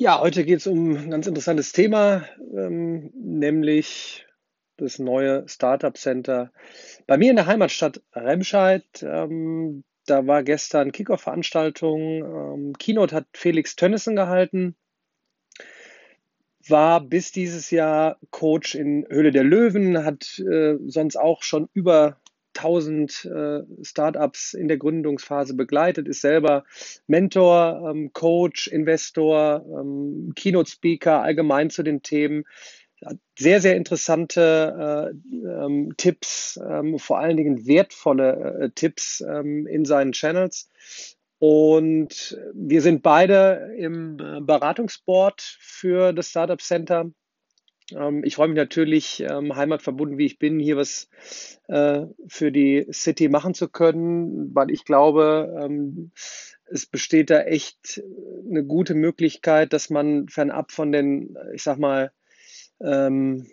Ja, heute geht es um ein ganz interessantes Thema, ähm, nämlich das neue Startup Center bei mir in der Heimatstadt Remscheid. Ähm, da war gestern Kickoff-Veranstaltung. Ähm, Keynote hat Felix Tönnissen gehalten. War bis dieses Jahr Coach in Höhle der Löwen, hat äh, sonst auch schon über 1000 äh, Startups in der Gründungsphase begleitet, ist selber Mentor, ähm, Coach, Investor, ähm, Keynote-Speaker allgemein zu den Themen. Sehr, sehr interessante äh, ähm, Tipps, ähm, vor allen Dingen wertvolle äh, Tipps ähm, in seinen Channels. Und wir sind beide im äh, Beratungsboard für das Startup Center ich freue mich natürlich, ähm, heimatverbunden wie ich bin, hier was äh, für die City machen zu können, weil ich glaube, ähm, es besteht da echt eine gute Möglichkeit, dass man fernab von den, ich sag mal, ähm,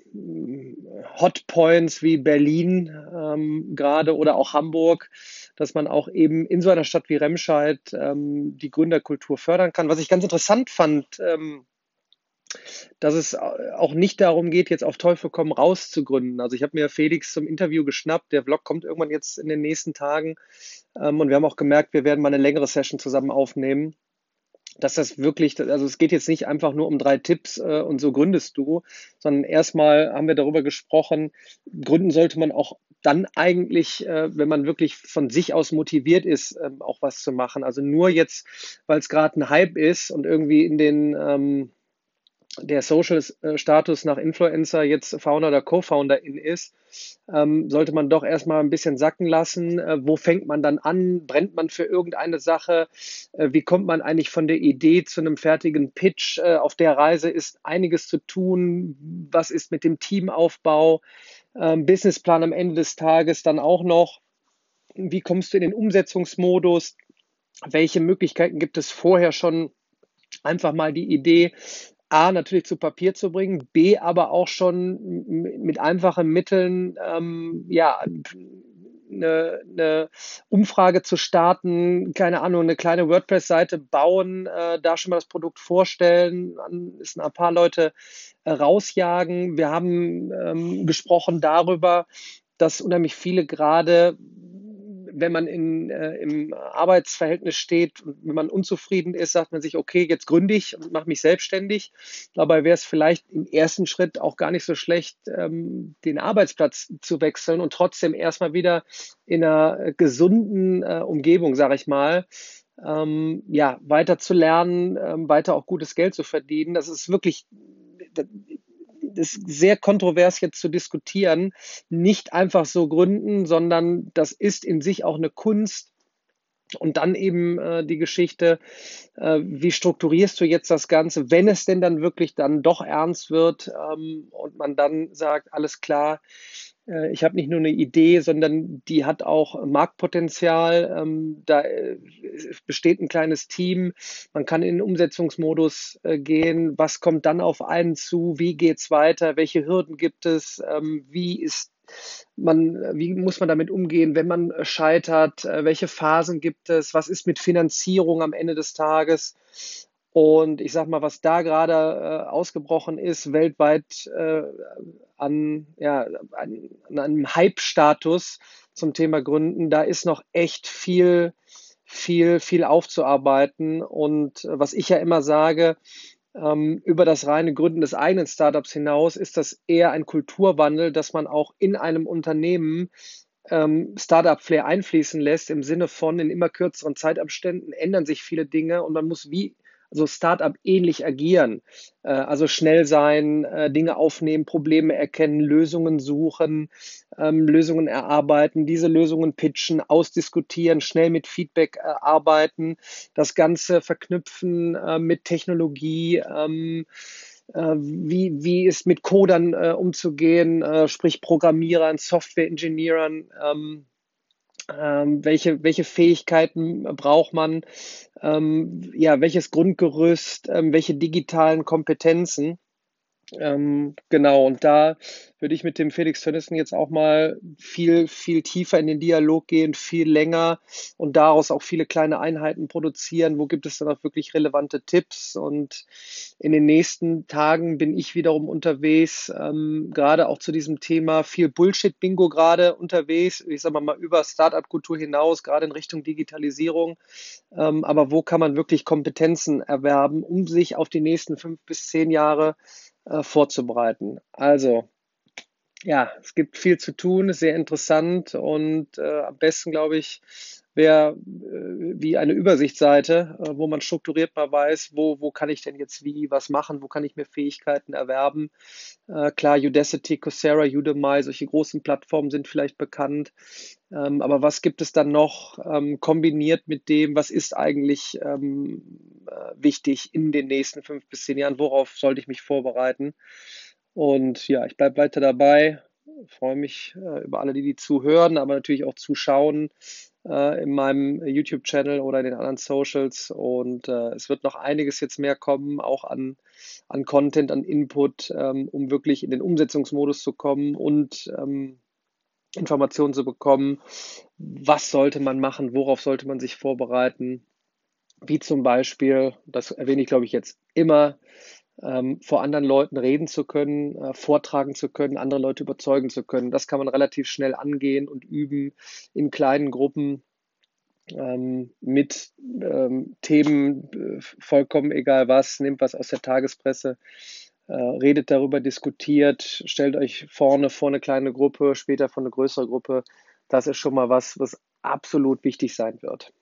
Hotpoints wie Berlin ähm, gerade oder auch Hamburg, dass man auch eben in so einer Stadt wie Remscheid ähm, die Gründerkultur fördern kann. Was ich ganz interessant fand, ähm, dass es auch nicht darum geht, jetzt auf Teufel komm raus zu gründen. Also ich habe mir Felix zum Interview geschnappt. Der Vlog kommt irgendwann jetzt in den nächsten Tagen. Ähm, und wir haben auch gemerkt, wir werden mal eine längere Session zusammen aufnehmen. Dass das wirklich, also es geht jetzt nicht einfach nur um drei Tipps äh, und so gründest du, sondern erstmal haben wir darüber gesprochen, gründen sollte man auch dann eigentlich, äh, wenn man wirklich von sich aus motiviert ist, ähm, auch was zu machen. Also nur jetzt, weil es gerade ein Hype ist und irgendwie in den ähm, der Social-Status nach Influencer jetzt Founder oder Co-Founder in ist, ähm, sollte man doch erstmal ein bisschen sacken lassen. Äh, wo fängt man dann an? Brennt man für irgendeine Sache? Äh, wie kommt man eigentlich von der Idee zu einem fertigen Pitch? Äh, auf der Reise ist einiges zu tun. Was ist mit dem Teamaufbau? Ähm, Businessplan am Ende des Tages dann auch noch. Wie kommst du in den Umsetzungsmodus? Welche Möglichkeiten gibt es vorher schon? einfach mal die Idee A, natürlich zu Papier zu bringen, B, aber auch schon mit einfachen Mitteln, ähm, ja, eine, eine Umfrage zu starten, keine Ahnung, eine kleine WordPress-Seite bauen, äh, da schon mal das Produkt vorstellen, ist ein paar Leute äh, rausjagen. Wir haben ähm, gesprochen darüber, dass unheimlich viele gerade wenn man in, äh, im Arbeitsverhältnis steht und wenn man unzufrieden ist, sagt man sich, okay, jetzt gründe ich und mache mich selbstständig. Dabei wäre es vielleicht im ersten Schritt auch gar nicht so schlecht, ähm, den Arbeitsplatz zu wechseln und trotzdem erstmal wieder in einer gesunden äh, Umgebung, sage ich mal, ähm, ja, weiter zu lernen, ähm, weiter auch gutes Geld zu verdienen. Das ist wirklich, ist sehr kontrovers jetzt zu diskutieren, nicht einfach so gründen, sondern das ist in sich auch eine Kunst. Und dann eben äh, die Geschichte, äh, wie strukturierst du jetzt das Ganze, wenn es denn dann wirklich dann doch ernst wird ähm, und man dann sagt, alles klar, ich habe nicht nur eine Idee, sondern die hat auch Marktpotenzial. Ähm, da äh, besteht ein kleines Team. Man kann in den Umsetzungsmodus äh, gehen. Was kommt dann auf einen zu? Wie geht's weiter? Welche Hürden gibt es? Ähm, wie ist man, wie muss man damit umgehen, wenn man scheitert? Welche Phasen gibt es? Was ist mit Finanzierung am Ende des Tages? Und ich sage mal, was da gerade äh, ausgebrochen ist, weltweit äh, an, ja, an, an einem Hype-Status zum Thema Gründen, da ist noch echt viel, viel, viel aufzuarbeiten. Und äh, was ich ja immer sage, ähm, über das reine Gründen des eigenen Startups hinaus ist das eher ein Kulturwandel, dass man auch in einem Unternehmen ähm, Startup-Flair einfließen lässt, im Sinne von in immer kürzeren Zeitabständen ändern sich viele Dinge und man muss wie so Startup ähnlich agieren. Äh, also schnell sein, äh, Dinge aufnehmen, Probleme erkennen, Lösungen suchen, ähm, Lösungen erarbeiten, diese Lösungen pitchen, ausdiskutieren, schnell mit Feedback äh, arbeiten, das Ganze verknüpfen mit Technologie. Ähm, wie, wie ist mit Codern umzugehen, sprich Programmierern, Software-Engineerern, ähm, ähm, welche, welche Fähigkeiten braucht man, ähm, ja, welches Grundgerüst, ähm, welche digitalen Kompetenzen. Ähm, genau, und da würde ich mit dem Felix Tönnissen jetzt auch mal viel, viel tiefer in den Dialog gehen, viel länger und daraus auch viele kleine Einheiten produzieren. Wo gibt es dann auch wirklich relevante Tipps? Und in den nächsten Tagen bin ich wiederum unterwegs, ähm, gerade auch zu diesem Thema viel Bullshit-Bingo gerade unterwegs. Ich sage mal über Startup-Kultur hinaus, gerade in Richtung Digitalisierung. Ähm, aber wo kann man wirklich Kompetenzen erwerben, um sich auf die nächsten fünf bis zehn Jahre äh, vorzubereiten. Also, ja, es gibt viel zu tun, ist sehr interessant und äh, am besten, glaube ich, wäre äh, wie eine Übersichtsseite, äh, wo man strukturiert mal weiß, wo, wo kann ich denn jetzt wie was machen, wo kann ich mir Fähigkeiten erwerben. Äh, klar, Udacity, Coursera, Udemy, solche großen Plattformen sind vielleicht bekannt. Ähm, aber was gibt es dann noch ähm, kombiniert mit dem, was ist eigentlich ähm, äh, wichtig in den nächsten fünf bis zehn Jahren? Worauf sollte ich mich vorbereiten? Und ja, ich bleibe weiter dabei, freue mich äh, über alle, die die zuhören, aber natürlich auch zuschauen äh, in meinem YouTube-Channel oder in den anderen Socials. Und äh, es wird noch einiges jetzt mehr kommen, auch an, an Content, an Input, ähm, um wirklich in den Umsetzungsmodus zu kommen und ähm, Informationen zu bekommen, was sollte man machen, worauf sollte man sich vorbereiten, wie zum Beispiel, das erwähne ich glaube ich jetzt immer, ähm, vor anderen Leuten reden zu können, äh, vortragen zu können, andere Leute überzeugen zu können. Das kann man relativ schnell angehen und üben in kleinen Gruppen ähm, mit ähm, Themen, äh, vollkommen egal was, nehmt was aus der Tagespresse, äh, redet darüber, diskutiert, stellt euch vorne vor eine kleine Gruppe, später vor eine größere Gruppe. Das ist schon mal was, was absolut wichtig sein wird.